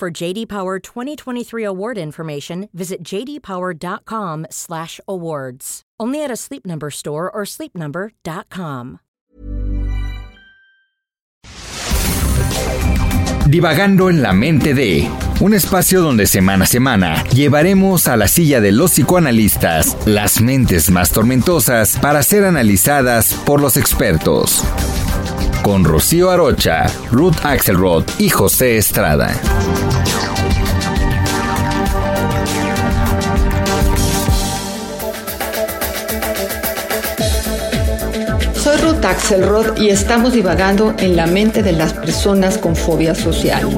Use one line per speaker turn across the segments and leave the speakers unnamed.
For JD Power 2023 award information, visit jdpower.com/awards. Only at a Sleep Number store or sleepnumber.com.
Divagando en la mente de un espacio donde semana a semana llevaremos a la silla de los psicoanalistas las mentes más tormentosas para ser analizadas por los expertos. Con Rocío Arocha, Ruth Axelrod y José Estrada.
Soy Ruth Axelrod y estamos divagando en la mente de las personas con fobia social.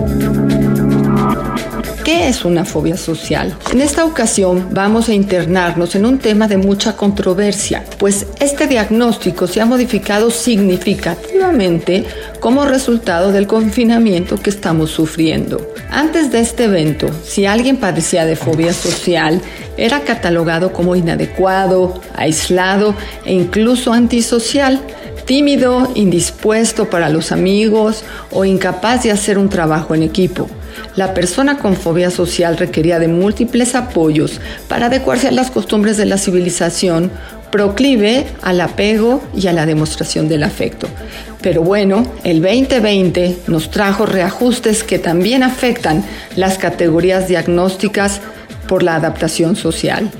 ¿Qué es una fobia social? En esta ocasión vamos a internarnos en un tema de mucha controversia, pues este diagnóstico se ha modificado significativamente como resultado del confinamiento que estamos sufriendo. Antes de este evento, si alguien padecía de fobia social, era catalogado como inadecuado, aislado e incluso antisocial tímido, indispuesto para los amigos o incapaz de hacer un trabajo en equipo. La persona con fobia social requería de múltiples apoyos para adecuarse a las costumbres de la civilización, proclive al apego y a la demostración del afecto. Pero bueno, el 2020 nos trajo reajustes que también afectan las categorías diagnósticas por la adaptación social.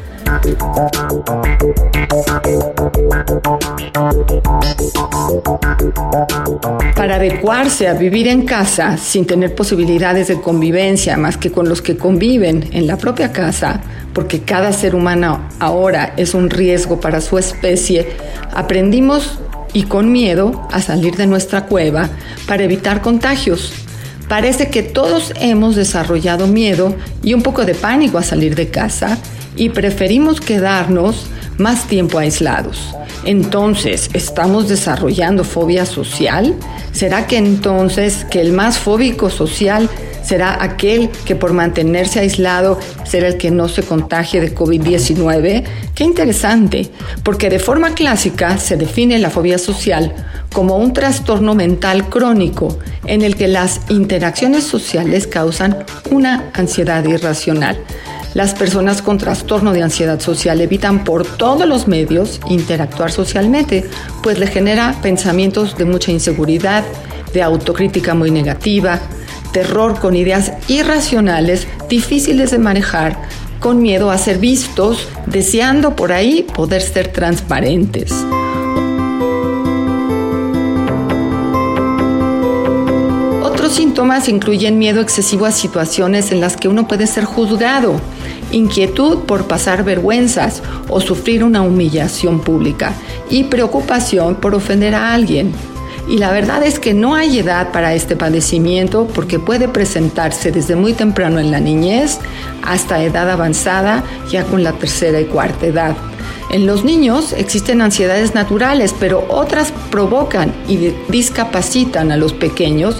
Para adecuarse a vivir en casa sin tener posibilidades de convivencia más que con los que conviven en la propia casa, porque cada ser humano ahora es un riesgo para su especie, aprendimos y con miedo a salir de nuestra cueva para evitar contagios. Parece que todos hemos desarrollado miedo y un poco de pánico a salir de casa y preferimos quedarnos más tiempo aislados. Entonces, ¿estamos desarrollando fobia social? ¿Será que entonces que el más fóbico social será aquel que por mantenerse aislado será el que no se contagie de COVID-19? Qué interesante, porque de forma clásica se define la fobia social como un trastorno mental crónico en el que las interacciones sociales causan una ansiedad irracional. Las personas con trastorno de ansiedad social evitan por todos los medios interactuar socialmente, pues le genera pensamientos de mucha inseguridad, de autocrítica muy negativa, terror con ideas irracionales, difíciles de manejar, con miedo a ser vistos, deseando por ahí poder ser transparentes. Otros síntomas incluyen miedo excesivo a situaciones en las que uno puede ser juzgado, inquietud por pasar vergüenzas o sufrir una humillación pública y preocupación por ofender a alguien. Y la verdad es que no hay edad para este padecimiento porque puede presentarse desde muy temprano en la niñez hasta edad avanzada, ya con la tercera y cuarta edad. En los niños existen ansiedades naturales, pero otras provocan y discapacitan a los pequeños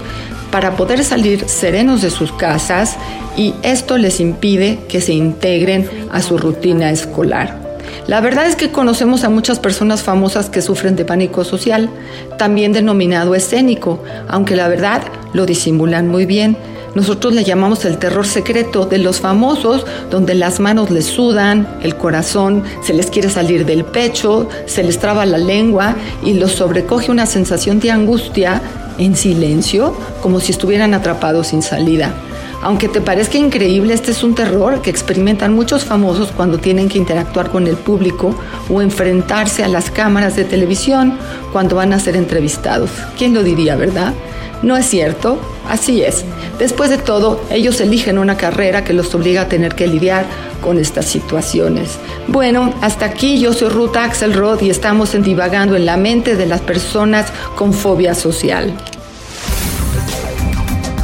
para poder salir serenos de sus casas y esto les impide que se integren a su rutina escolar. La verdad es que conocemos a muchas personas famosas que sufren de pánico social, también denominado escénico, aunque la verdad lo disimulan muy bien. Nosotros le llamamos el terror secreto de los famosos, donde las manos les sudan, el corazón se les quiere salir del pecho, se les traba la lengua y los sobrecoge una sensación de angustia en silencio, como si estuvieran atrapados sin salida. Aunque te parezca increíble, este es un terror que experimentan muchos famosos cuando tienen que interactuar con el público o enfrentarse a las cámaras de televisión cuando van a ser entrevistados. ¿Quién lo diría, verdad? No es cierto, así es. Después de todo, ellos eligen una carrera que los obliga a tener que lidiar con estas situaciones. Bueno, hasta aquí yo soy Ruth Axelrod y estamos en divagando en la mente de las personas con fobia social.